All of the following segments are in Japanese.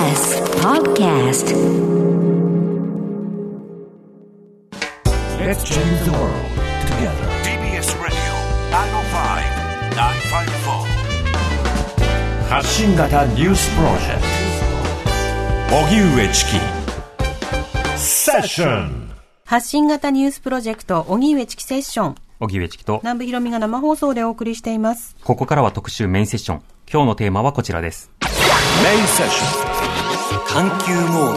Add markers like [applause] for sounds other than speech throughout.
TBS Podcast Let's change the world together. TBS Radio 905-954発信型ニュースプロジェクト荻上チキセッション発信型ニュースプロジェクト、荻上チキセッション。荻上チキと、南部ひろみが生放送でお送りしています。ここからは特集メインセッション。今日のテーマはこちらです。メインセッシ環球モー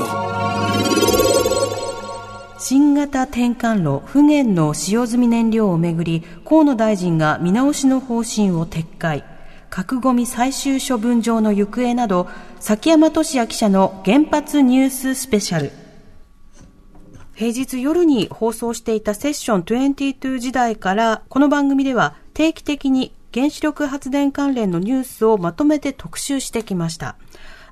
ド新型転換炉、不燃の使用済み燃料をめぐり、河野大臣が見直しの方針を撤回。核ゴミ最終処分場の行方など、崎山俊也記者の原発ニューススペシャル。平日夜に放送していたセッション22時台から、この番組では定期的に原子力発電関連のニュースをまとめて特集してきました。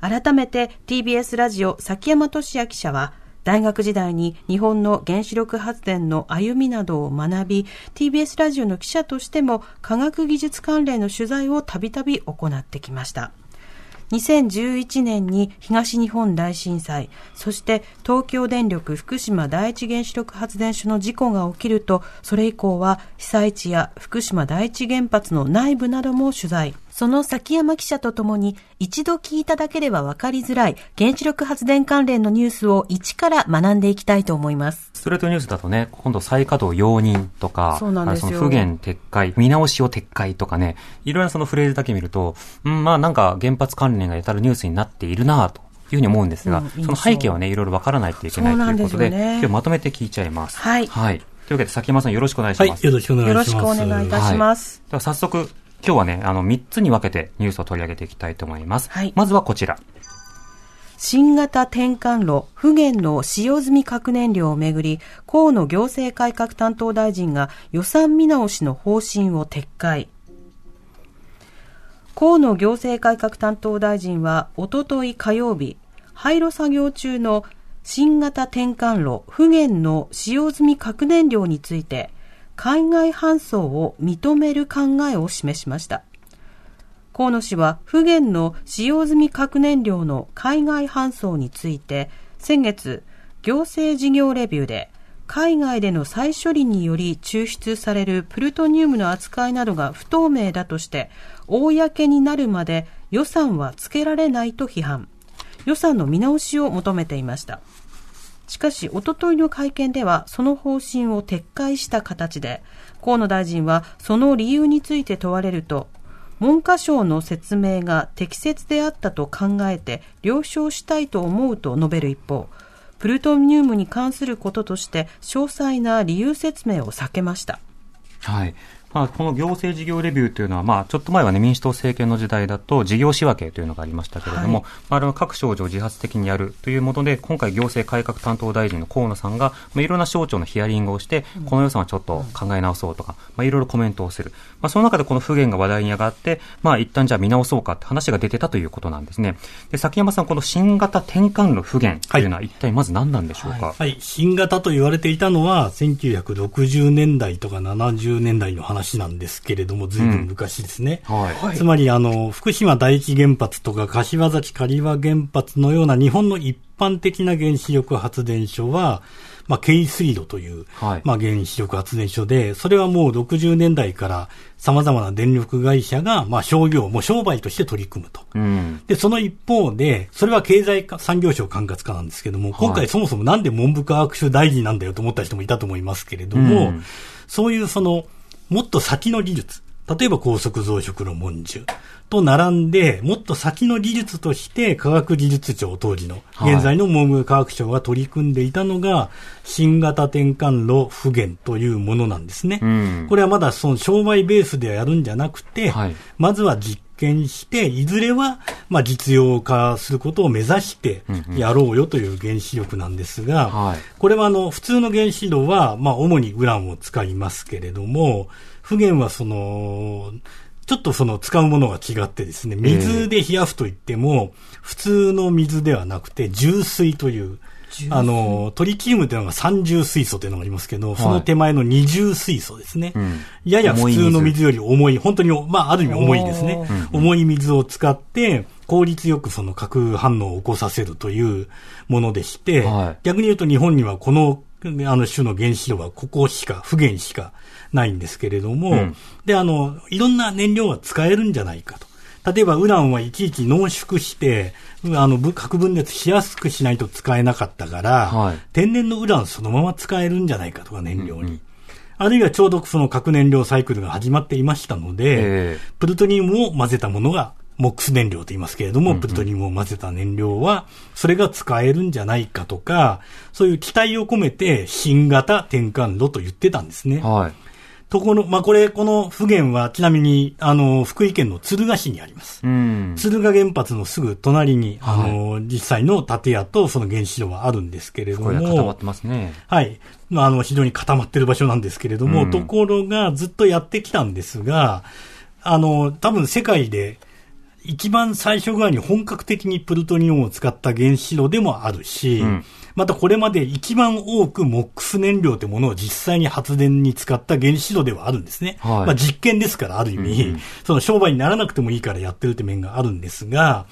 改めて TBS ラジオ崎山俊也記者は、大学時代に日本の原子力発電の歩みなどを学び、TBS ラジオの記者としても科学技術関連の取材をたびたび行ってきました。2011年に東日本大震災、そして東京電力福島第一原子力発電所の事故が起きると、それ以降は被災地や福島第一原発の内部なども取材。その崎山記者とともに一度聞いただけでは分かりづらい原子力発電関連のニュースを一から学んでいきたいと思います。ストレートニュースだとね、今度再稼働容認とか、そうなんですよ不減撤回、見直しを撤回とかね、いろいろなそのフレーズだけ見ると、うん、まあなんか原発関連が至るニュースになっているなと。いうふうに思うんですが、うんその背景はね、いろいろわからないといけないということで、でね今日まとめて聞いちゃいます。はいはい。というわけで、崎山さんよろしくお願いしはい、ます。よろしくお願いします。よろしくお願いいたします。では早速、今日はね、あの、3つに分けてニュースを取り上げていきたいと思います。はいまずはこちら。新型転換炉、不燃の使用済み核燃料をめぐり、河野行政改革担当大臣が予算見直しの方針を撤回。河野行政改革担当大臣は、おととい火曜日、廃炉作業中の新型転換炉、不燃の使用済み核燃料について、海外搬送を認める考えを示しました。河野氏は不燃の使用済み核燃料の海外搬送について先月行政事業レビューで海外での再処理により抽出されるプルトニウムの扱いなどが不透明だとして公になるまで予算はつけられないと批判予算の見直しを求めていましたしかし、おとといの会見では、その方針を撤回した形で、河野大臣はその理由について問われると、文科省の説明が適切であったと考えて了承したいと思うと述べる一方、プルトニウムに関することとして詳細な理由説明を避けました。はい。まあ、この行政事業レビューというのは、まあ、ちょっと前はね、民主党政権の時代だと、事業仕分けというのがありましたけれども、はい。まあ、あれは各省庁自発的にやるというもので、今回行政改革担当大臣の河野さんが、まあ、いろんな省庁のヒアリングをして、この予算はちょっと考え直そうとか、まあ、いろいろコメントをする。まあ、その中でこの不言が話題に上がって、まあ、一旦じゃあ見直そうかって話が出てたということなんですね。で、崎山さん、この新型転換の不言というのは一体まず何なんでしょうか、はい、新型と言われていたのは、1960年代とか70年代の話なんですけれども、ずいぶん昔ですね。はい。つまり、あの、福島第一原発とか柏崎刈羽原発のような日本の一般的な原子力発電所は、まあ、軽水炉という、はいまあ、原子力発電所で、それはもう60年代から様々な電力会社が、まあ、商業、もう商売として取り組むと。うん。で、その一方で、それは経済産業省管轄課なんですけども、今回そもそもなんで文部科学省大臣なんだよと思った人もいたと思いますけれども、うんそういうその、もっと先の技術、例えば高速増殖の文殊と並んで、もっと先の技術として科学技術庁当時の、はい。現在の文部科学省が取り組んでいたのが、新型転換炉不減というものなんですね。うん。これはまだその商売ベースでやるんじゃなくて、はい。まずは実験して、いずれは、まあ、実用化することを目指してやろうよという原子力なんですが、はい。これはあの、普通の原子炉は、まあ、主にウランを使いますけれども、不減はその、ちょっとその使うものが違ってですね、水で冷やすといっても、普通の水ではなくて、重水という、あの、トリチウムというのが三重水素というのがありますけど、その手前の二重水素ですね。ん。やや普通の水より重い、本当に、まあ、ある意味重いですね。重い水を使って、効率よくその核反応を起こさせるというものでして、はい。逆に言うと日本にはこの、あの種の原子炉はここしか、不原しかないんですけれども、うんで、あの、いろんな燃料が使えるんじゃないかと。例えば、ウランはいちいち濃縮して、あの、ぶ核分裂しやすくしないと使えなかったから、はい天然のウランそのまま使えるんじゃないかとか、燃料に。あるいはちょうどその核燃料サイクルが始まっていましたので、ええプルトニウムを混ぜたものが、モックス燃料と言いますけれども、プルトニウムを混ぜた燃料は、それが使えるんじゃないかとか、そういう期待を込めて、新型転換炉と言ってたんですね。はい。ところ、まあ、これ、この不原は、ちなみに、あの、福井県の敦賀市にあります。うん。敦賀原発のすぐ隣に、あはいの、実際の建屋とその原子炉はあるんですけれどこれ固まっも、てますね。はい。まあ、あの、非常に固まってる場所なんですけれども、うんところがずっとやってきたんですが、あの、多分世界で一番最初ぐらいに本格的にプルトニウムを使った原子炉でもあるし、うん。またこれまで一番多くモックス燃料というものを実際に発電に使った原子炉ではあるんですね。はい。まあ実験ですから、ある意味、うんうん。その商売にならなくてもいいからやってるって面があるんですが、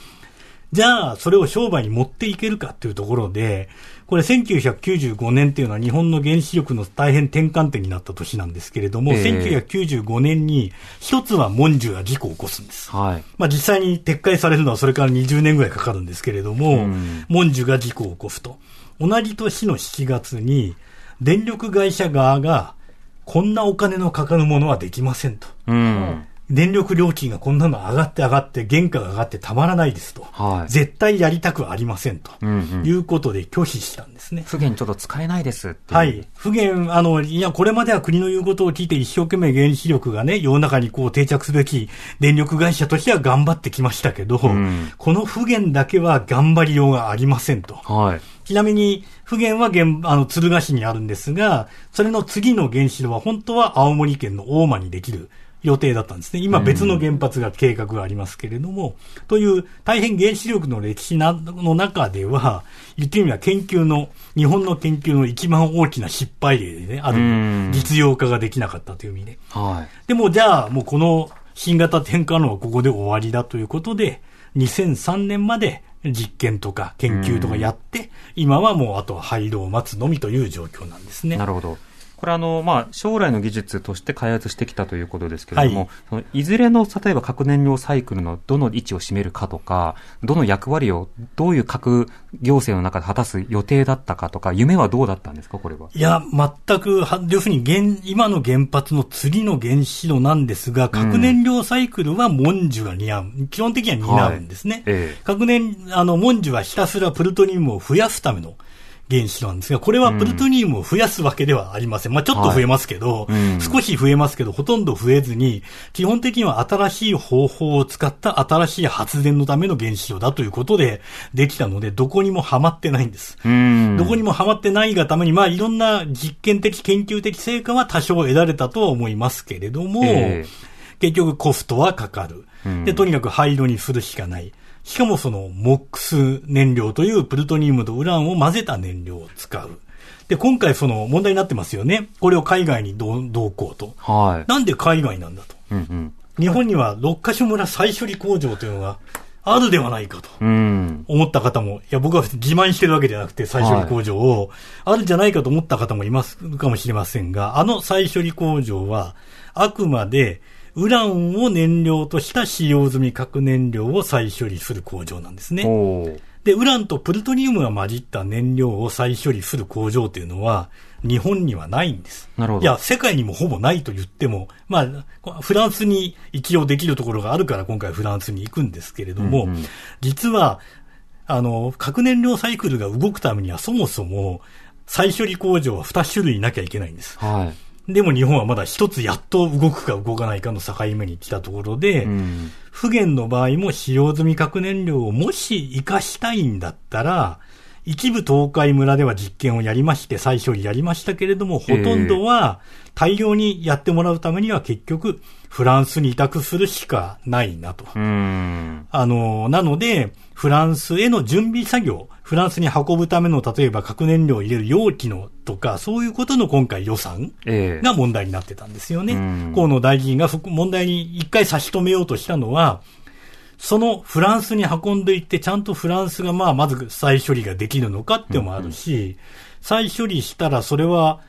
じゃあ、それを商売に持っていけるかっていうところで、これ1995年っていうのは日本の原子力の大変転換点になった年なんですけれども、ええ1995年に一つはモンジュが事故を起こすんです。はい。まあ実際に撤回されるのはそれから20年ぐらいかかるんですけれども、うんモンジュが事故を起こすと。同じ年の7月に、電力会社側が、こんなお金のかかるものはできませんと。うん。電力料金がこんなの上がって上がって、原価が上がってたまらないですと。はい。絶対やりたくありませんと。うんうんいうことで拒否したんですね。不原ちょっと使えないですって。はい。不原、あの、いや、これまでは国の言うことを聞いて一生懸命原子力がね、世の中にこう定着すべき電力会社としては頑張ってきましたけど、んこの不原だけは頑張りようがありませんと。はい。ちなみに、不原は原、あの、敦賀市にあるんですが、それの次の原子炉は本当は青森県の大間にできる予定だったんですね。今別の原発が計画がありますけれども、という大変原子力の歴史なの中では、言ってみれば研究の、日本の研究の一番大きな失敗例でね、あるうん実用化ができなかったという意味で。はい。でもじゃあもうこの新型転換炉はここで終わりだということで、2003年まで実験とか研究とかやって、今はもうあとは廃炉を待つのみという状況なんですね。なるほど。これあの、まあ、将来の技術として開発してきたということですけれども、はいい、そのいずれの、例えば核燃料サイクルのどの位置を占めるかとか、どの役割を、どういう核行政の中で果たす予定だったかとか、夢はどうだったんですか、これは？いや、全く、は要するに現、今の原発の次の原子炉なんですが、核燃料サイクルはモンジュが担う。基本的には担うんですね。ええ核燃、あの、モンジュはひたすらプルトニウムを増やすための原子炉なんですが、これはプルトニウムを増やすわけではありません。まあちょっと増えますけど、はいうん少し増えますけど、ほとんど増えずに、基本的には新しい方法を使った新しい発電のための原子炉だということでできたので、どこにもハマってないんです。うん。どこにもハマってないがために、まあいろんな実験的、研究的成果は多少得られたとは思いますけれども、え結局コストはかかる。うんで、とにかく廃炉にするしかない。しかもその、モックス燃料というプルトニウムとウランを混ぜた燃料を使う。で、今回その問題になってますよね。これを海外にどう、どうこうと。はい。なんで海外なんだと。うんうん。日本には六カ所村再処理工場というのがあるではないかと。うん。思った方も、いや、僕は自慢してるわけじゃなくて、再処理工場を、あるんじゃないかと思った方もいますかもしれませんが、あの再処理工場は、あくまで、ウランを燃料とした使用済み核燃料を再処理する工場なんですね。で、ウランとプルトニウムが混じった燃料を再処理する工場というのは、日本にはないんです。なるほど。いや、世界にもほぼないと言っても、まあ、フランスに一応できるところがあるから今回フランスに行くんですけれども、うんうん実は、あの、核燃料サイクルが動くためにはそもそも、再処理工場は2種類なきゃいけないんです。はい。でも日本はまだ一つやっと動くか動かないかの境目に来たところで、うん。不原の場合も使用済み核燃料をもし活かしたいんだったら、一部東海村では実験をやりまして、再処理やりましたけれども、ほとんどは大量にやってもらうためには結局、フランスに委託するしかないなと。うん。あの、なので、フランスへの準備作業、フランスに運ぶための、例えば核燃料を入れる容器のとか、そういうことの今回予算ええが問題になってたんですよね。うん河野大臣が問題に一回差し止めようとしたのは、そのフランスに運んでいって、ちゃんとフランスがまあまず再処理ができるのかってもあるし、再処理したらそれは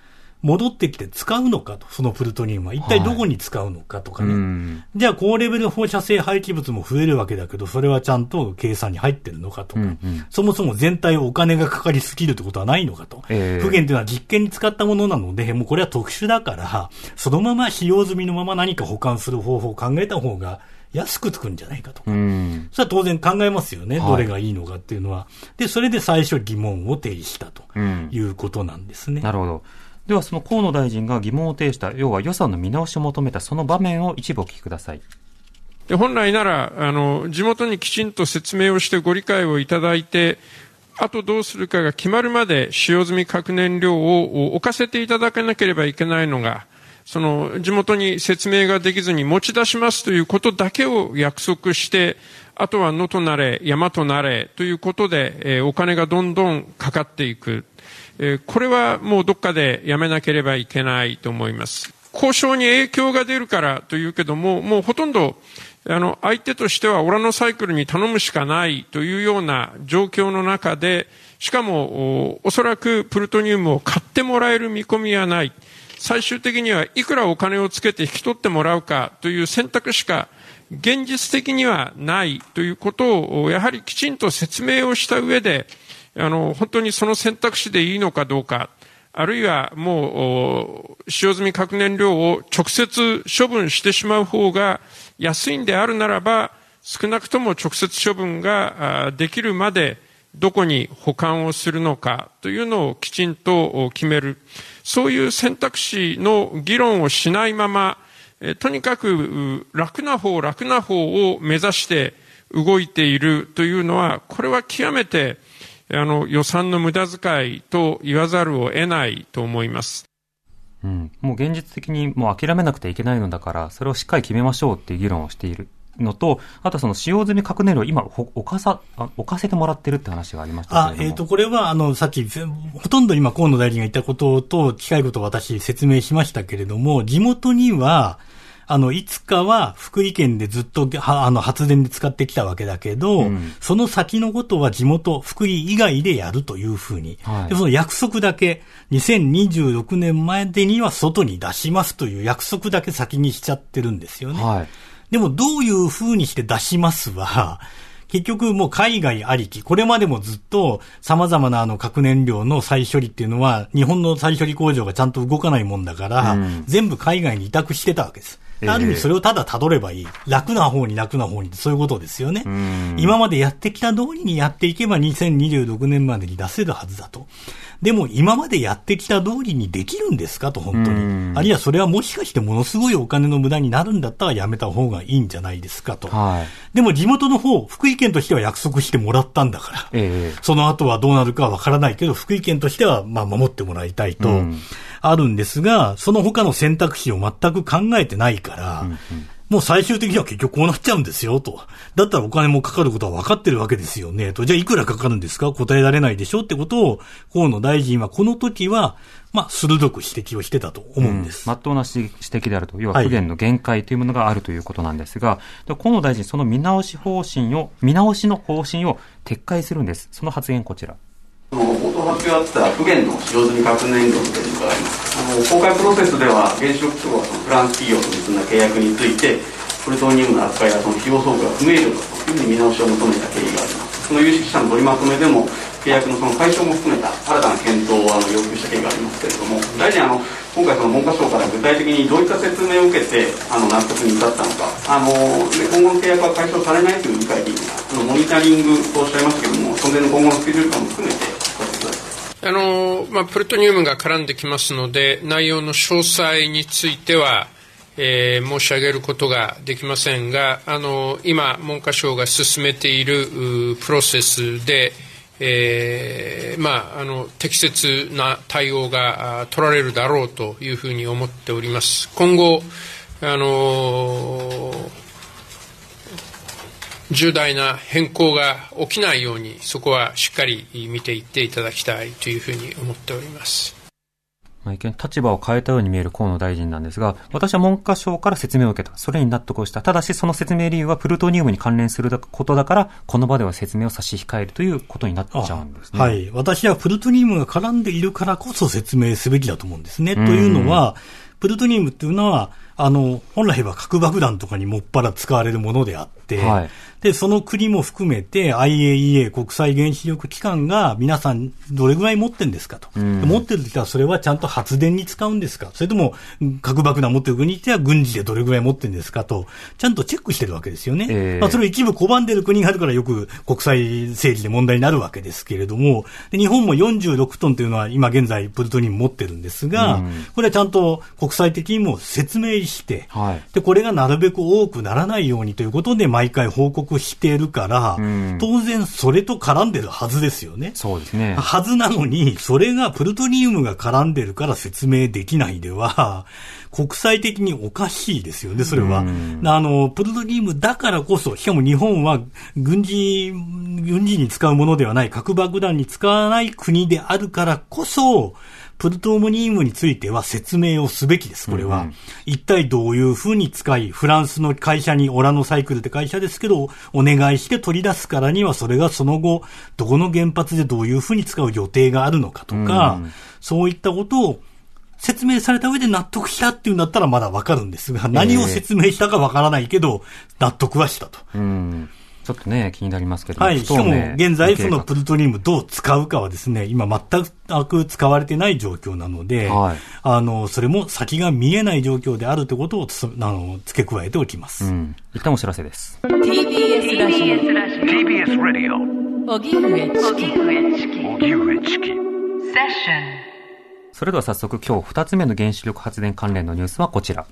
戻ってきて使うのかと、そのプルトニウムは。一体どこに使うのかとかね。うんじゃあ高レベル放射性廃棄物も増えるわけだけど、それはちゃんと計算に入ってるのかとか、うんうんそもそも全体お金がかかりすぎるってことはないのかと。ええ不言というのは実験に使ったものなので、もうこれは特殊だから、そのまま使用済みのまま何か保管する方法を考えた方が安くつくんじゃないかとか。うん。それは当然考えますよね。はいどれがいいのかっていうのは。で、それで最初疑問を提示したとうんいうことなんですね。なるほど。では、その河野大臣が疑問を呈した、要は予算の見直しを求めたその場面を一部お聞きください。で本来ならあの、地元にきちんと説明をしてご理解をいただいて、あとどうするかが決まるまで使用済み核燃料を置かせていただかなければいけないのが、その地元に説明ができずに持ち出しますということだけを約束して、あとは野となれ、山となれということで、えーお金がどんどんかかっていく。えーこれはもうどっかでやめなければいけないと思います。交渉に影響が出るからというけども、もうほとんど、あの、相手としてはオラノサイクルに頼むしかないというような状況の中で、しかも、おおそらくプルトニウムを買ってもらえる見込みはない。最終的にはいくらお金をつけて引き取ってもらうかという選択しか現実的にはないということを、やはりきちんと説明をした上で、あの、本当にその選択肢でいいのかどうか、あるいはもう、使用済み核燃料を直接処分してしまう方が安いんであるならば、少なくとも直接処分ができるまで、どこに保管をするのかというのをきちんと決める。そういう選択肢の議論をしないまま、とにかく楽な方、楽な方を目指して動いているというのは、これは極めてあの予算の無駄遣いと言わざるを得ないと思います。うん。もう現実的にもう諦めなくてはいけないのだから、それをしっかり決めましょうっていう議論をしているのと、あとその使用済み核燃料、今、ほ置かさ、あ置かせてもらってるって話がありましたけれど、も。あえっ、と、これは、あの、さっき、ほとんど今、河野大臣が言ったことと近いことを私説明しましたけれども、地元には、あの、いつかは福井県でずっと、はあの、発電で使ってきたわけだけど、うんその先のことは地元、福井以外でやるというふうに、はいでその約束だけ、2026年までには外に出しますという約束だけ先にしちゃってるんですよね。はい。でもどういう風にして出しますは、[laughs] 結局もう海外ありき、これまでもずっと様々なあの核燃料の再処理っていうのは、日本の再処理工場がちゃんと動かないもんだから、うん全部海外に委託してたわけです。ええある意味それをただ辿ればいい。楽な方に楽な方にそういうことですよね。ん今までやってきた通りにやっていけば2026年までに出せるはずだと。でも今までやってきた通りにできるんですかと本当うんに。あるいはそれはもしかしてものすごいお金の無駄になるんだったらやめた方がいいんじゃないですかと。はい。でも地元の方、福井県としては約束してもらったんだから。ええその後はどうなるかはわからないけど、福井県としては、まあ、守ってもらいたいとうん、あるんですが、その他の選択肢を全く考えてないから、もう最終的には結局こうなっちゃうんですよ、と。だったらお金もかかることは分かってるわけですよね、と。じゃあいくらかかるんですか？答えられないでしょってことを、河野大臣はこの時は、まあ、鋭く指摘をしてたと思うんです。まっとうな指指摘であると、要ははい不言の限界というものがあるということなんですが、で河野大臣、その見直し方針を、見直しの方針を撤回するんです。その発言こちら。冒頭発表あった不言の使用済み核燃料の件に伺いますあの公開プロセスでは原子力庁はそのフランス企業と結んだ契約についてプルトニウムの扱いやその費用相互が不明瞭だというふうに見直しを求めた経緯がありますその有識者の取りまとめでも契約のその解消も含めた新たな検討をあの要求した経緯がありますけれども大臣あの今回その文科省から具体的にどういった説明を受けてあの納得に至ったのかあの今後の契約は解消されないという理解でいいのかあのモニタリングとおっしゃいましたけれどもその点の今後のスケジュール感も含めてお聞かせくださいあの、まあ、プルトニウムが絡んできますので、内容の詳細については、えー申し上げることができませんが、あの、今、文科省が進めているプロセスで、えーまあ、あの適切な対応が取られるだろうというふうに思っております。今後あの重大な変更が起きないように、そこはしっかり見ていっていただきたいというふうに思っております。まあ、一見立場を変えたように見える河野大臣なんですが、私は文科省から説明を受けた。それに納得をした。ただし、その説明理由はプルトニウムに関連することだから、この場では説明を差し控えるということになっちゃうんですね。はい。私はプルトニウムが絡んでいるからこそ説明すべきだと思うんですね。というのは、プルトニウムっていうのは、あの、本来は核爆弾とかにもっぱら使われるものであって、はいで、その国も含めて IAEA 国際原子力機関が皆さんどれぐらい持ってんですかと。ん。で持ってるときはそれはちゃんと発電に使うんですか。それともうん核爆弾持ってる国にしては軍事でどれぐらい持ってるんですかと、ちゃんとチェックしてるわけですよね。ええ。まあ、それを一部拒んでる国があるからよく国際政治で問題になるわけですけれども、で日本も46トンというのは今現在プルトニウム持ってるんですが、うん。これはちゃんと国際的にも説明して、はい。で、これがなるべく多くならないようにということで毎回報告しているから、うん当然それと絡んでるはずですよね。そうですね。はずなのに、それがプルトニウムが絡んでるから説明できないでは、国際的におかしいですよね、それは。うんあの、プルトニウムだからこそ、しかも日本は軍事、軍事に使うものではない、核爆弾に使わない国であるからこそ、プルトニウムについては説明をすべきです、これは。うん一体どういうふうに使い、フランスの会社に、オラノサイクルって会社ですけど、お願いして取り出すからには、それがその後、どこの原発でどういうふうに使う予定があるのかとか、うんそういったことを説明された上で納得したっていうんだったらまだわかるんですが、何を説明したかわからないけど、納得はしたと。うん。ちょっとね、気になりますけどはい。しかも、現在その計プルトニウムどう使うかはですね、今全く使われてない状況なので、はいあの、それも先が見えない状況であるということをつあの付け加えておきます。画うん。一旦お知らせです。TBS ラジ TBS Radio オ荻上チキ荻上チキそれでは早速今日二つ目の原子力発電関連のニュースはこちら。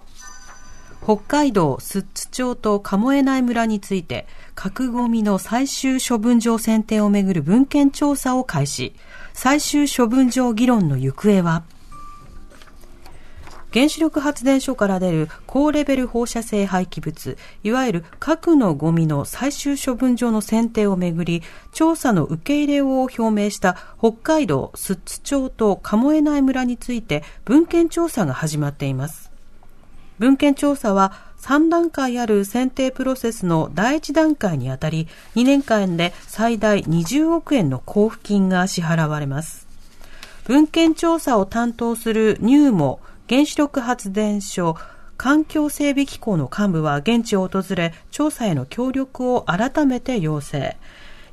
北海道寿都町と鴨江内村について核ゴミの最終処分場選定をめぐる文献調査を開始最終処分場議論の行方は？原子力発電所から出る高レベル放射性廃棄物、いわゆる核のゴミの最終処分場の選定をめぐり、調査の受け入れを表明した北海道寿都町と鴨江内村について文献調査が始まっています。文献調査は3段階ある選定プロセスの第1段階にあたり、2年間で最大20億円の交付金が支払われます。文献調査を担当するニューモ原子力発電所環境整備機構の幹部は現地を訪れ、調査への協力を改めて要請。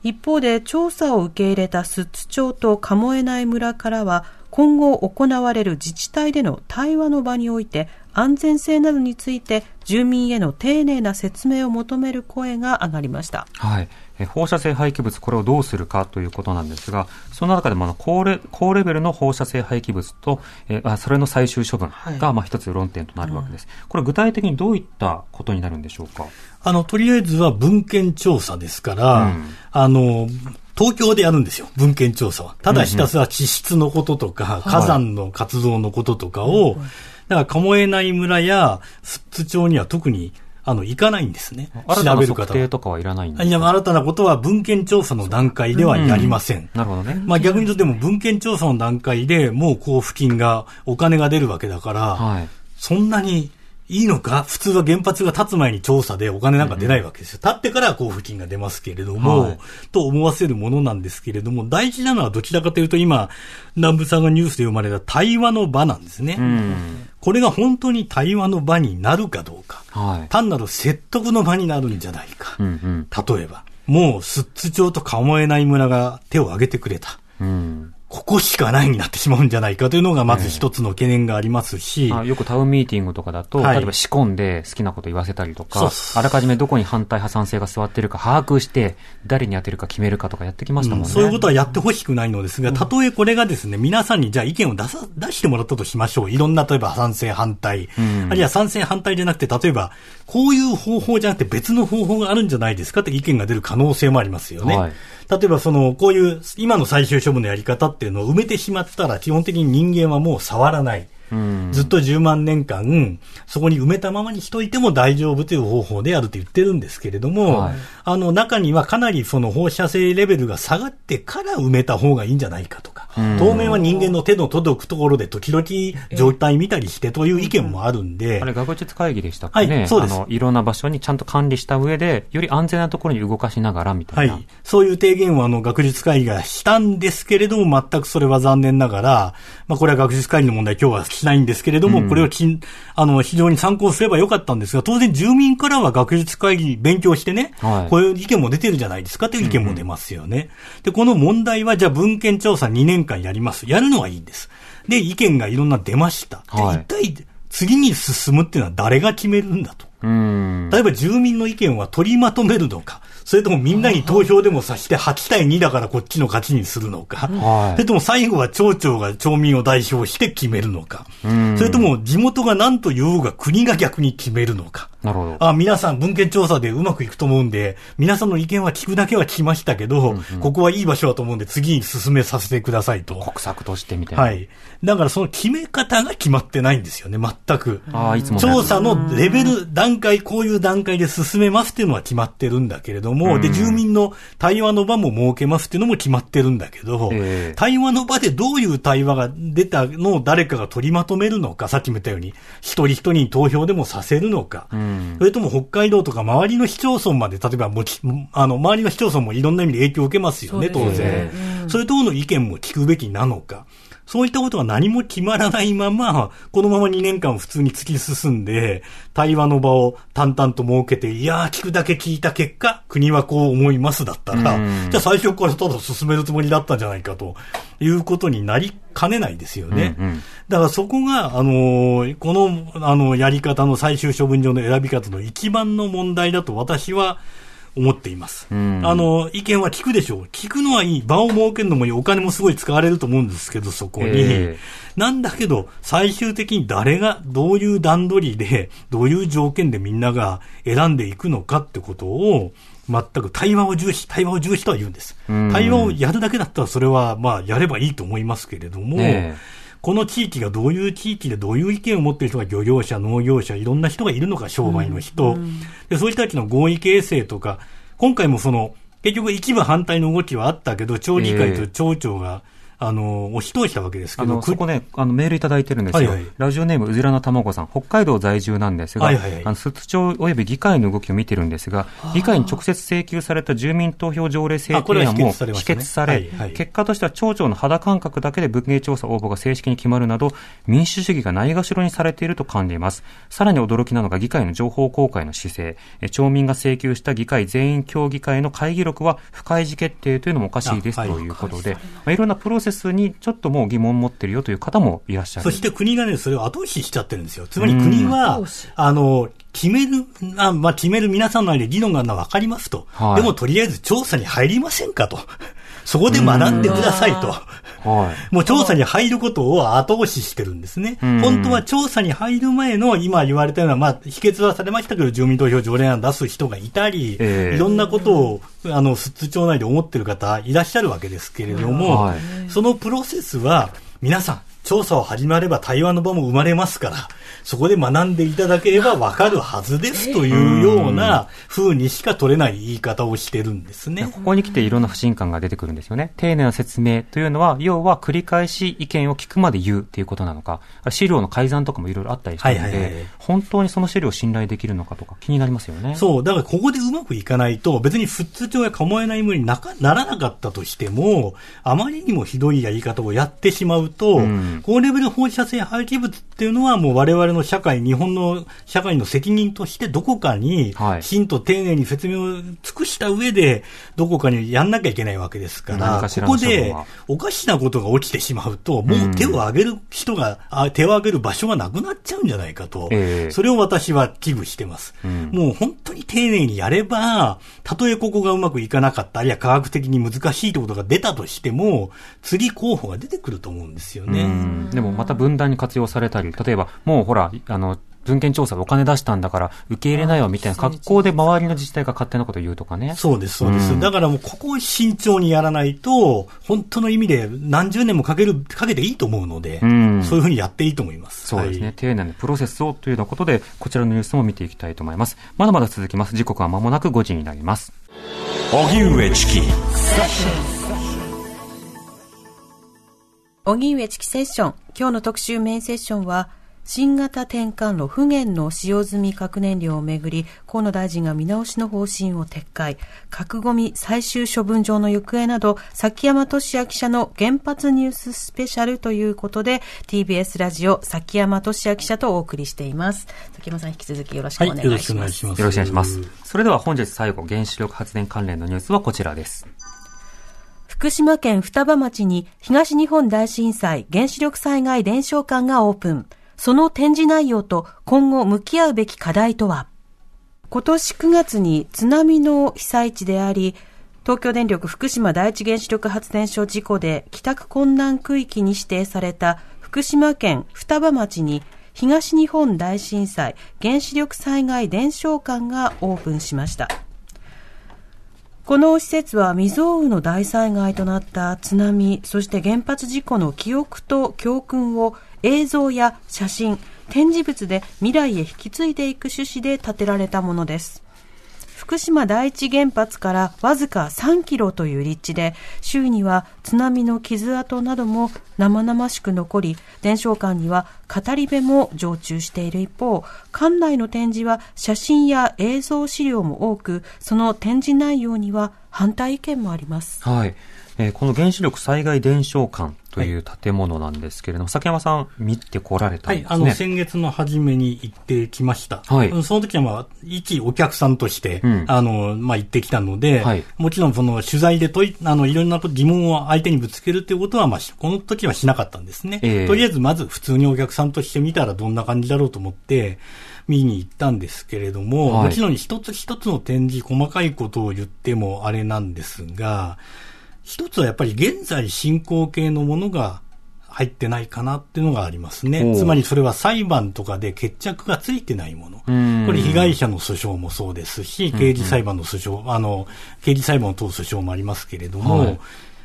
一方で調査を受け入れた寿都町と鴨江内村からは今後行われる自治体での対話の場において安全性などについて住民への丁寧な説明を求める声が上がりました。はい。え放射性廃棄物、これをどうするかということなんですが、その中でもあの高レ高レベルの放射性廃棄物と、えあそれの最終処分が、まあ一つ論点となるわけです。これ具体的にどういったことになるんでしょうか？あの、とりあえずは文献調査ですから、うんあの、東京でやるんですよ、文献調査は。ただひたすら地質のこととか、火山の活動のこととかを、だから、鴨江内村や寿都町には特に、あの、行かないんですね。調べる方は。測定とかはいらないんですいや、新たなことは文献調査の段階ではやりません。なるほどね。まあ逆に言うとでも文献調査の段階でもう交付金が、お金が出るわけだから、はい。そんなにいいのか？普通は原発が立つ前に調査でお金なんか出ないわけですよ。立ってから交付金が出ますけれども、はいと思わせるものなんですけれども、大事なのはどちらかというと今、南部さんがニュースで読まれた対話の場なんですね。うん。これが本当に対話の場になるかどうか。はい。単なる説得の場になるんじゃないか。うんうん。例えば、もう、寿都町と鴨江内村が手を挙げてくれた。うん。ここしかないになってしまうんじゃないかというのがまず一つの懸念がありますし、あよくタウンミーティングとかだと、はい。例えば仕込んで好きなこと言わせたりとかあらかじめどこに反対派賛成が座ってるか把握して、誰に当てるか決めるかとかやってきましたもんね。そういうことはやってほしくないのですが、たとえこれがですね、皆さんにじゃあ意見を出さ、出してもらったとしましょう。いろんな、例えば賛成反対、ん。あるいは賛成反対じゃなくて、例えば、こういう方法じゃなくて別の方法があるんじゃないですかって意見が出る可能性もありますよね。はい例えば、その、こういう、今の最終処分のやり方っていうのを埋めてしまったら、基本的に人間はもう触らない。うん。ずっと10万年間、そこに埋めたままにしといても大丈夫という方法であると言ってるんですけれども、はいあの中にはかなりその放射性レベルが下がってから埋めた方がいいんじゃないかとか、当面は人間の手の届くところで時々状態見たりしてという意見もあるんで、あれ、学術会議でしたっけね、はいそうですあのいろんな場所にちゃんと管理した上で、より安全なところに動かしながらみたいな。はい。そういう提言は、あの、学術会議がしたんですけれども、全くそれは残念ながら、まあ、これは学術会議の問題、今日はしないんですけれども、これをきん、あの、非常に参考すればよかったんですが、当然住民からは学術会議勉強してね、はいこういう意見も出てるじゃないですかという意見も出ますよね。で、この問題は、じゃあ文献調査2年間やります。やるのはいいんです。で、意見がいろんな出ました。で、はい一体、次に進むっていうのは誰が決めるんだと。うん。例えば住民の意見は取りまとめるのか、それともみんなに投票でもさして8対2だからこっちの勝ちにするのか、はいそれとも最後は町長が町民を代表して決めるのか、んそれとも地元が何と言おうが国が逆に決めるのか。なるほど。あ、皆さん文献調査でうまくいくと思うんで、皆さんの意見は聞くだけは聞きましたけど、ここはいい場所だと思うんで次に進めさせてくださいと。国策としてみたいな。はい。だからその決め方が決まってないんですよね、全く。ああ、いつも調査のレベル、段階、こういう段階で進めますっていうのは決まってるんだけれども、で、住民の対話の場も設けますっていうのも決まってるんだけど、ええ。対話の場でどういう対話が出たのを誰かが取りまとめるのか、さっきも言ったように、一人一人に投票でもさせるのか、ん。それとも北海道とか周りの市町村まで、例えばもち、あの、周りの市町村もいろんな意味で影響を受けますよね、当然。そういうところの意見も聞くべきなのか。そういったことが何も決まらないまま、このまま2年間普通に突き進んで、対話の場を淡々と設けて、いやー、聞くだけ聞いた結果、国はこう思いますだったら、うんじゃあ最初からただ進めるつもりだったんじゃないかということになりかねないですよね。うんうんだからそこが、あのーこの、あの、やり方の最終処分場の選び方の一番の問題だと私は思っています。んあの、意見は聞くでしょう。聞くのはいい。場を設けるのもいい。お金もすごい使われると思うんですけど、そこに。えなんだけど、最終的に誰がどういう段取りで、どういう条件でみんなが選んでいくのかってことを、全く対話を重視、対話を重視とは言うんです。うん対話をやるだけだったらそれは、まあ、やればいいと思いますけれども、ねこの地域がどういう地域でどういう意見を持っている人が漁業者、農業者、いろんな人がいるのか、商売の人。でそういう人たちの合意形成とか、今回もその、結局一部反対の動きはあったけど、町議会と町長が、あの、押し通したわけですけど、あの、そこね、あの、メールいただいてるんですよ。はいはいラジオネーム、うずらの卵さん。北海道在住なんですが、はいはいはいあの、寿都町及び議会の動きを見てるんですが、議会に直接請求された住民投票条例制定案も否決され結果としては町長の肌感覚だけで文芸調査応募が正式に決まるなど、民主主義がないがしろにされていると感じます。さらに驚きなのが議会の情報公開の姿勢。え町民が請求した議会全員協議会の会議録は不開示決定というのもおかしいですということで、まあ、いろんなプロセスにちょっともう疑問を持ってるよという方もいらっしゃる。そして国がね、それを後押ししちゃってるんですよ。つまり国は、あの、決める、あまあ、決める皆さんの間で議論があるのは分かりますと。はいでも、とりあえず調査に入りませんかと。そこで学んでくださいと。はい。もう調査に入ることを後押ししてるんですね。うん本当は調査に入る前の今言われたような、まあ、否決はされましたけど、住民投票条例案出す人がいたり、ええいろんなことを、あの、寿都町内で思ってる方いらっしゃるわけですけれども、はいそのプロセスは、皆さん、調査を始まれば対話の場も生まれますから、そこで学んでいただければわかるはずですというような風にしか取れない言い方をしてるんですね。ここに来ていろんな不信感が出てくるんですよね。丁寧な説明というのは、要は繰り返し意見を聞くまで言うっていうことなのか、資料の改ざんとかもいろいろあったりしたので、はいはいはい本当にその資料を信頼できるのかとか気になりますよね。そう、だからここでうまくいかないと、別に富津町や構えない無理になかならなかったとしても、あまりにもひどいやり方をやってしまうと、うん高レベル放射性廃棄物っていうのはもう我々の社会、日本の社会の責任としてどこかにはい、きちんと丁寧に説明を尽くした上で、どこかにやんなきゃいけないわけですから、ここでおかしなことが起きてしまうと、もう手を挙げる人が、あ手を挙げる場所がなくなっちゃうんじゃないかと、ええ。それを私は危惧してます。ん。もう本当に丁寧にやれば、たとえここがうまくいかなかった、あるいは科学的に難しいってことが出たとしても、次候補が出てくると思うんですようね。ん。でもまた分断に活用されたり、例えばもうほら、あの、文献調査でお金出したんだから受け入れないよみたいな格好で周りの自治体が勝手なことを言うとかね。そうです、そうです。うんだからもうここを慎重にやらないと、本当の意味で何十年もかける、かけていいと思うので、うんそういうふうにやっていいと思います。そうですね。はい丁寧なプロセスをというようなことで、こちらのニュースも見ていきたいと思います。まだまだ続きます。時刻は間もなく5時になります。荻上チキ荻上チキセッション。今日の特集メインセッションは、新型転換炉不燃の使用済み核燃料をめぐり、河野大臣が見直しの方針を撤回、核ゴミ最終処分場の行方など、崎山俊也記者の原発ニューススペシャルということで、TBS ラジオ崎山俊也記者とお送りしています。崎山さん引き続きよろしくお願いします。よろしくお願いします。よろしくお願いします。それでは本日最後、原子力発電関連のニュースはこちらです。福島県双葉町に東日本大震災原子力災害伝承館がオープン。その展示内容と今後向き合うべき課題とは？今年9月に津波の被災地であり、東京電力福島第一原子力発電所事故で帰宅困難区域に指定された福島県双葉町に東日本大震災原子力災害伝承館がオープンしました。この施設は未曾有の大災害となった津波、そして原発事故の記憶と教訓を映像や写真、展示物で未来へ引き継いでいく趣旨で建てられたものです。福島第一原発からわずか3キロという立地で、周囲には津波の傷跡なども生々しく残り、伝承館には語り部も常駐している一方、館内の展示は写真や映像資料も多く、その展示内容には反対意見もあります。はい。えこの原子力災害伝承館という建物なんですけれども、崎山さん見てこられたはい、んですね。あの、先月の初めに行ってきました。はいうんその時はまあ、一お客さんとして、うんあの、まあ行ってきたので、はいもちろんその取材で問い、あの、いろんな疑問を相手にぶつけるっていうことは、まあ、しこの時はしなかったんですね。ええとりあえずまず普通にお客さんとして見たらどんな感じだろうと思って、見に行ったんですけれども、はいもちろん一つ一つの展示、細かいことを言ってもあれなんですが、一つはやっぱり現在進行形のものが入ってないかなっていうのがありますおね。うつまりそれは裁判とかで決着がついてないもの。うんこれ被害者の訴訟もそうですし、刑事裁判の訴訟、あの、刑事裁判を通す訴訟もありますけれども、はい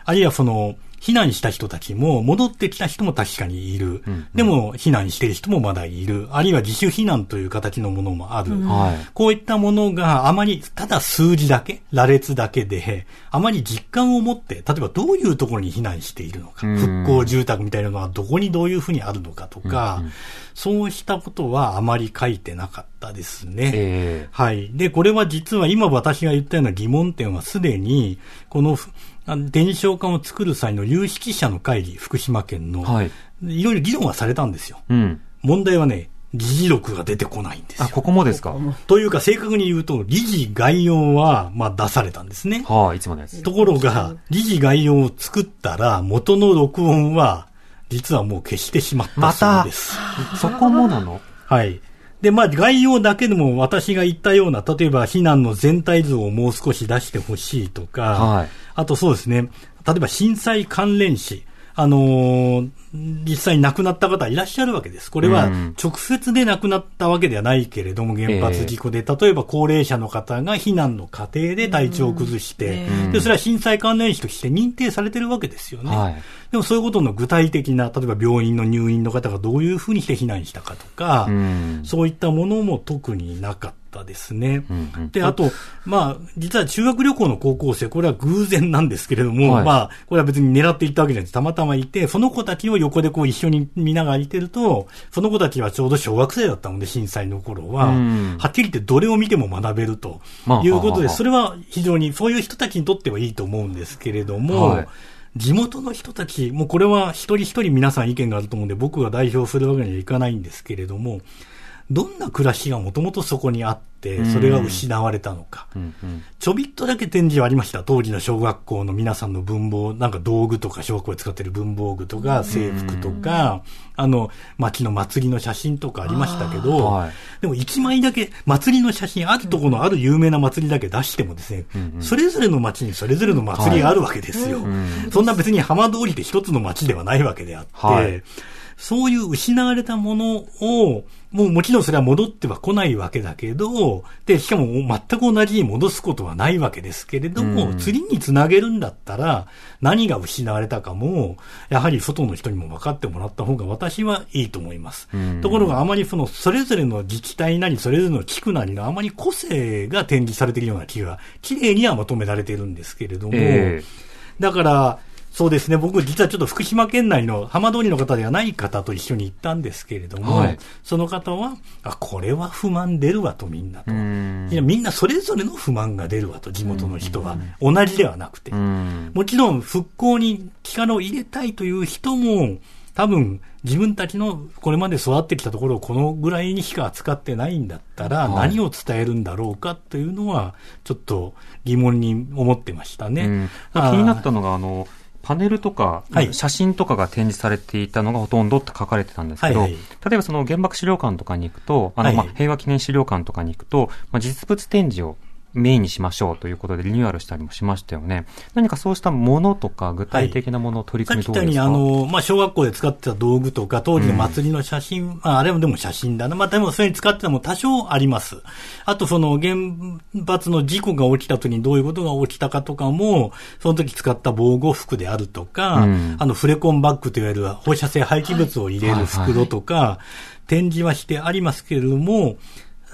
あるいはその、避難した人たちも、戻ってきた人も確かにいる。うんでも、避難している人もまだいる。あるいは自主避難という形のものもある。はい。こういったものがあまり、ただ数字だけ、羅列だけで、あまり実感を持って、例えばどういうところに避難しているのか、うん復興住宅みたいなのはどこにどういうふうにあるのかとか、うんうんそうしたことはあまり書いてなかったですね。えはい。で、これは実は今私が言ったような疑問点はすでに、この伝承館を作る際の有識者の会議、福島県の、えはい。いろいろ議論はされたんですよ。うん。問題はね、議事録が出てこないんですよあ、。ここもですか？というか、正確に言うと、理事概要は、まあ、出されたんですね。はい、いつものやつ。ところが、理事概要を作ったら、元の録音は、実はもう消してしまったそうです。そこもなの？はい。で、まあ、概要だけでも私が言ったような、例えば避難の全体像をもう少し出してほしいとか、はいあとそうですね、例えば震災関連死、あのー実際に亡くなった方いらっしゃるわけです。これはうん。直接で亡くなったわけではないけれども、原発事故で、例えば高齢者の方が避難の過程で体調を崩して、うん。で、それは震災関連死として認定されてるわけですよね。はい。でもそういうことの具体的な、例えば病院の入院の方がどういうふうにして避難したかとか、うん。そういったものも特になかったですね。うんうん。で、あと、まあ、実は修学旅行の高校生、これは偶然なんですけれども、はい。まあ、これは別に狙っていったわけじゃなくて、たまたまいて、その子たちを横でこう一緒に見ながらいてると、その子たちはちょうど小学生だったので、震災の頃は、うん。はっきり言ってどれを見ても学べると。まあいうことで、それは非常に、そういう人たちにとってはいいと思うんですけれども、はい。地元の人たち、もうこれは一人一人皆さん意見があると思うんで、僕が代表するわけにはいかないんですけれども、どんな暮らしがもともとそこにあって、それが失われたのか。うんうん。ちょびっとだけ展示はありました。当時の小学校の皆さんの文房、なんか道具とか、小学校で使ってる文房具とか、制服とか、あの、街の祭りの写真とかありましたけど、はいでも一枚だけ、祭りの写真、あるところのある有名な祭りだけ出してもですね、それぞれの街にそれぞれの祭りがあるわけですよ。そんな別に浜通りって一つの街ではないわけであって、はいそういう失われたものを、もうもちろんそれは戻っては来ないわけだけど、で、しかも全く同じに戻すことはないわけですけれども、うん。次につなげるんだったら、何が失われたかも、やはり外の人にも分かってもらった方が私はいいと思います。うん。ところがあまりその、それぞれの自治体なり、それぞれの地区なりのあまり個性が展示されているような気が、綺麗にはまとめられているんですけれども、え。だから、そうですね。僕、実はちょっと福島県内の浜通りの方ではない方と一緒に行ったんですけれども、はいその方は、あ、これは不満出るわと、みんなと。んいや、みんなそれぞれの不満が出るわと、地元の人は。同じではなくて。うん。もちろん、復興に力を入れたいという人も、多分、自分たちのこれまで育ってきたところをこのぐらいにしか扱ってないんだったら、はい何を伝えるんだろうかというのは、ちょっと疑問に思ってましたね。うん気になったのが、あの、パネルとか、はい。写真とかが展示されていたのがほとんどって書かれてたんですけど、はいはい。例えばその原爆資料館とかに行くと、あの、はいまあ、平和記念資料館とかに行くと、まあ、実物展示をメインにしましょうということでリニューアルしたりもしましたよね。何かそうしたものとか具体的なものを取りさっ組みどうですか、き言ったように、あの、まあ、小学校で使ってた道具とか、当時の祭りの写真、まあ、あれもでも写真だな。まあ、でもそれに使ってたのも多少あります。あと、その原発の事故が起きた時にどういうことが起きたかとかも、その時使った防護服であるとか、うんあの、フレコンバッグといわれる放射性廃棄物を入れる袋とか、展示はしてありますけれども、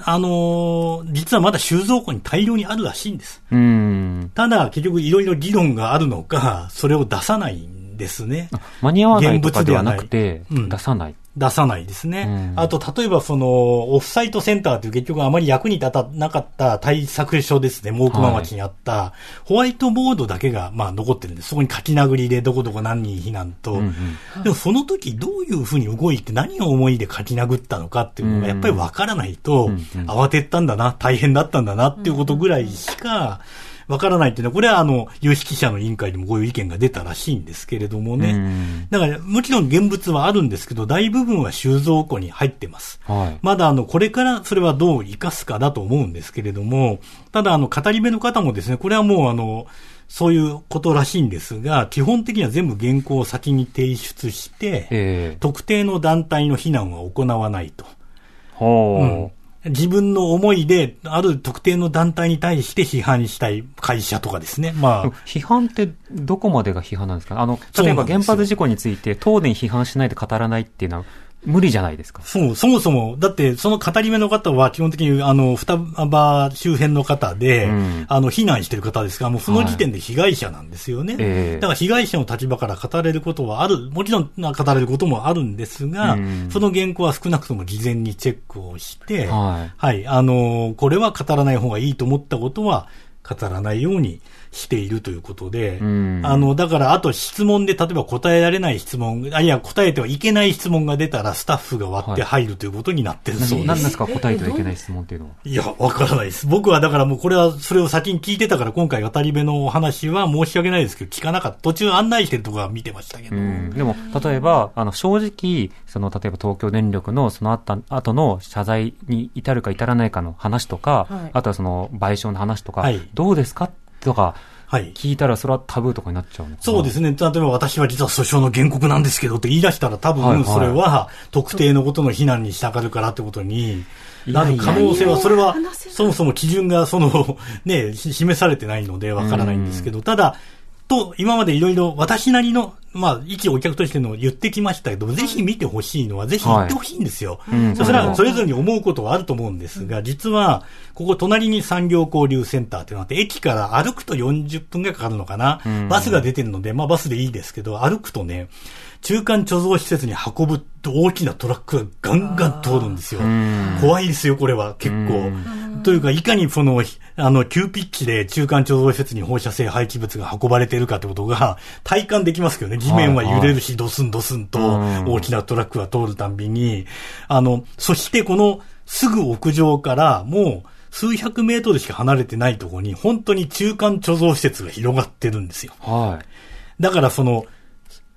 あの実はまだ収蔵庫に大量にあるらしいんです。うん。ただ、結局いろいろ議論があるのか、それを出さないんですね。間に合わないとかではなくて、出さない。出さないですね。うんあと、例えばその、オフサイトセンターという結局あまり役に立たなかった対策書ですね、大熊町にあった、ホワイトボードだけが、まあ、残ってるんです。そこに書き殴りでどこどこ何人避難と。うんうんでもその時どういうふうに動いて何を思いで書き殴ったのかっていうのがやっぱりわからないと、うんうん慌てったんだな、大変だったんだなっていうことぐらいしか、わからないっていうのは、これはあの、有識者の委員会でもこういう意見が出たらしいんですけれどもね。うんだから、もちろん現物はあるんですけど、大部分は収蔵庫に入ってます。はい。まだあの、これからそれはどう活かすかだと思うんですけれども、ただあの、語り部の方もですね、これはもうあの、そういうことらしいんですが、基本的には全部原稿を先に提出して、ええ特定の団体の非難は行わないと。うん自分の思いで、ある特定の団体に対して批判したい会社とかですね。まあ、批判ってどこまでが批判なんですか？あの、例えば原発事故について東電批判しないで語らないっていうのは無理じゃないですか。そう、そもそも、だって、その語り目の方は基本的に、あの、双葉周辺の方で、うん。あの、避難してる方ですから、もうその時点で被害者なんですよね。ええ。だから被害者の立場から語れることはある、もちろんな語れることもあるんですが、うん。その原稿は少なくとも事前にチェックをして、はい。はい、あの、これは語らない方がいいと思ったことは、語らないようにしているということで、うんあの、だから、あと質問で、例えば答えられない質問、あるいは答えてはいけない質問が出たら、スタッフが割って入るということになってるそうです。何ですか答えてはいけない質問っていうのは？いや、わからないです。僕はだからもうこれは、それを先に聞いてたから、今回語り部のお話は申し訳ないですけど、聞かなかった。途中案内してるとこは見てましたけど。うん、でも、例えば、あの、正直、その、例えば東京電力のそのあった後の謝罪に至るか至らないかの話とか、はいあとはその賠償の話とか、はいどうですか？とか、はい。聞いたらそれはタブーとかになっちゃうそうですね。例えば私は実は訴訟の原告なんですけどって言い出したら多分それは特定のことの非難に従うからってことになる可能性は、それはそもそも基準がその [laughs] ね、し示されてないのでわからないんですけど、ただ、と、今までいろいろ私なりの、まあ、一お客としての言ってきましたけど、ぜひ見てほしいのは、ぜひ言ってほしいんですよ。うんそれはそれぞれに思うことはあると思うんですが、実は、ここ隣に産業交流センターっていうのがあって、駅から歩くと40分がかかるのかな。ん。バスが出てるので、まあバスでいいですけど、歩くとね、中間貯蔵施設に運ぶと大きなトラックがガンガン通るんですよ。怖いですよ、これは、結構。というか、いかにその、あの、急ピッチで中間貯蔵施設に放射性廃棄物が運ばれているかということが体感できますけどね。地面は揺れるし、ドスンドスンとうん大きなトラックが通るたんびに、あの、そしてこのすぐ屋上からもう数百メートルしか離れてないところに本当に中間貯蔵施設が広がってるんですよ。はい。だからその、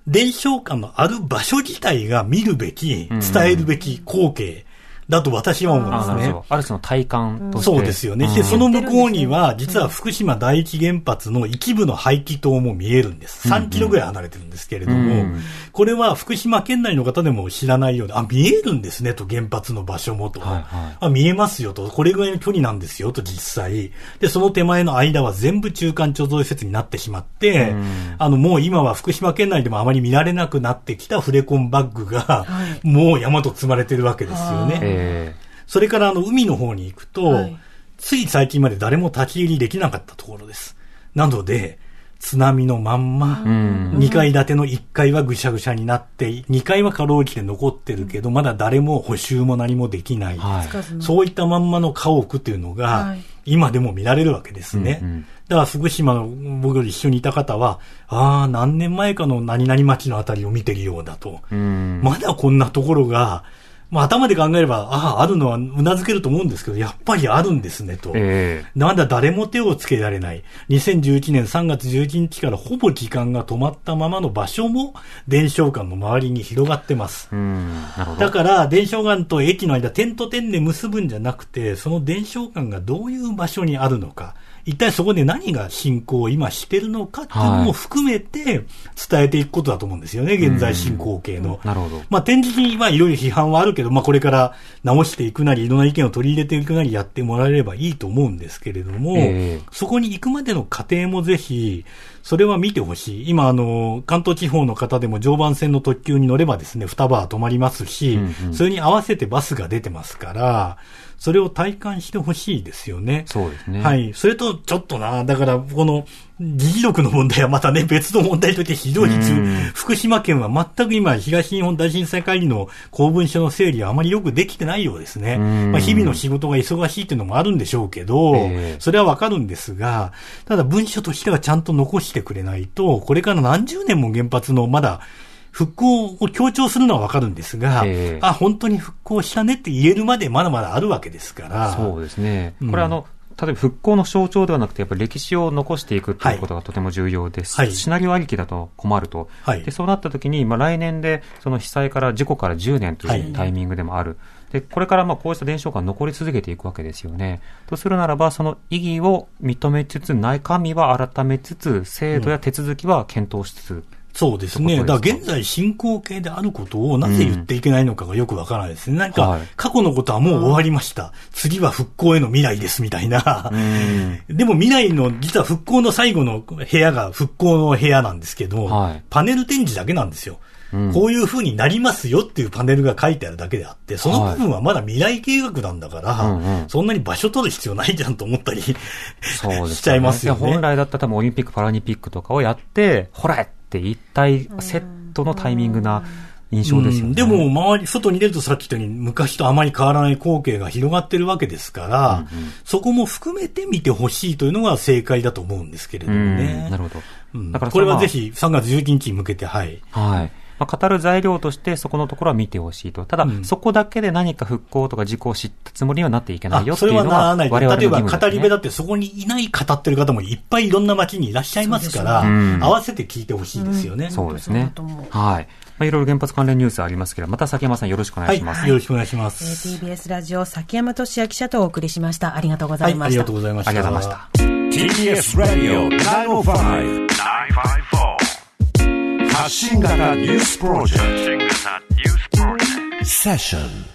伝承館のある場所自体が見るべき、ん。伝えるべき光景だと私は思うんあですね。ある種の体感として。そうですよね。で、んその向こうには、実は福島第一原発の一部の排気塔も見えるんです。3キロぐらい離れてるんですけれども、うんこれは福島県内の方でも知らないようで、あ、見えるんですねと、原発の場所もと。はいはいあ、見えますよと、これぐらいの距離なんですよと、実際。で、その手前の間は全部中間貯蔵施設になってしまって、うんあの、もう今は福島県内でもあまり見られなくなってきたフレコンバッグが、もう山と積まれてるわけですよね。えそれからあの海の方に行くと、はいつい最近まで誰も立ち入りできなかったところです。なので、津波のまんま、うん2階建ての1階はぐしゃぐしゃになって、2階はかろうじて残ってるけど、まだ誰も補修も何もできない。はいそういったまんまの家屋っていうのがはい、今でも見られるわけですね。うんうんだから福島の僕より一緒にいた方は、ああ、何年前かの何々町のあたりを見てるようだと。うんまだこんなところが、まあ頭で考えれば、ああ、あるのはうなずけると思うんですけど、やっぱりあるんですねと。ええまだ誰も手をつけられない。2011年3月11日からほぼ時間が止まったままの場所も、伝承館の周りに広がってます。だから、伝承館と駅の間、点と点で結ぶんじゃなくて、その伝承館がどういう場所にあるのか、一体そこで何が進行を今してるのかっていうのも含めて伝えていくことだと思うんですよね、現在進行形の。なるほど。まあ、展示にはいろいろ批判はあるけど、まあ、これから直していくなり、いろんな意見を取り入れていくなりやってもらえればいいと思うんですけれども、ええそこに行くまでの過程もぜひ、それは見てほしい。今、あの、関東地方の方でも常磐線の特急に乗ればですね、双葉は止まりますし、うんうんそれに合わせてバスが出てますから、それを体感してほしいですよね。そうですね。はい。それと、ちょっとな、だから、この、議事録の問題はまたね、別の問題として非常に福島県は全く今、東日本大震災会議の公文書の整理はあまりよくできてないようですね。うん。まあ、日々の仕事が忙しいっていうのもあるんでしょうけど、ええ。それはわかるんですが、ただ文書としてはちゃんと残してくれないと、これから何十年も原発のまだ、復興を強調するのはわかるんですが、ええ。あ、本当に復興したねって言えるまでまだまだあるわけですから。そうですね。うん。これあの、例えば復興の象徴ではなくて、やっぱり歴史を残していくということがとても重要です。はいシナリオありきだと困ると。はいで、そうなった時に、まあ来年で、その被災から、事故から10年とはいいうタイミングでもある。で、これからまあこうした伝承が残り続けていくわけですよね。とするならば、その意義を認めつつ、中身は改めつつ、制度や手続きは検討しつつ、そうですね。すか？だから現在進行形であることをなぜ言っていけないのかがよくわからないですね。なんかはい、過去のことはもう終わりました。次は復興への未来ですみたいな。でも未来の、実は復興の最後の部屋が復興の部屋なんですけど、はいパネル展示だけなんですよ。うんこういう風になりますよっていうパネルが書いてあるだけであって、その部分はまだ未来計画なんだから、うんうんそんなに場所取る必要ないじゃんと思ったりそうですねしちゃいますよね。や本来だったら多分オリンピック・パラリンピックとかをやって、ほらって一体セットのタイミングな印象ですよね。うんでも、周り、外に出るとさっき言ったように、昔とあまり変わらない光景が広がってるわけですから、そこも含めて見てほしいというのが正解だと思うんですけれどもね。うんなるほど。うんだからこれはぜひ3月11日に向けて、はい。はい。まあ、語る材料としてそこのところは見てほしいと。ただ、うんそこだけで何か復興とか事故を知ったつもりにはなっていけないよあそれはっていうのがならない。我々の例えば、義務です、ね。語り部だってそこにいない語ってる方もいっぱいいろんな街にいらっしゃいますから、合わせて聞いてほしいですよね。そうですねそうだと思。うはい。まあ、いろいろ原発関連ニュースありますけど、また崎山さんよろしくお願はいいします。よろしくお願いしまえーす。TBS ラジオ崎山俊也記者とお送りしました。ありがとうござはいい、ました。ありがとうございました。ありがとうございました。TBS Radio 905 954発信型ニュースプロジェクト。セッション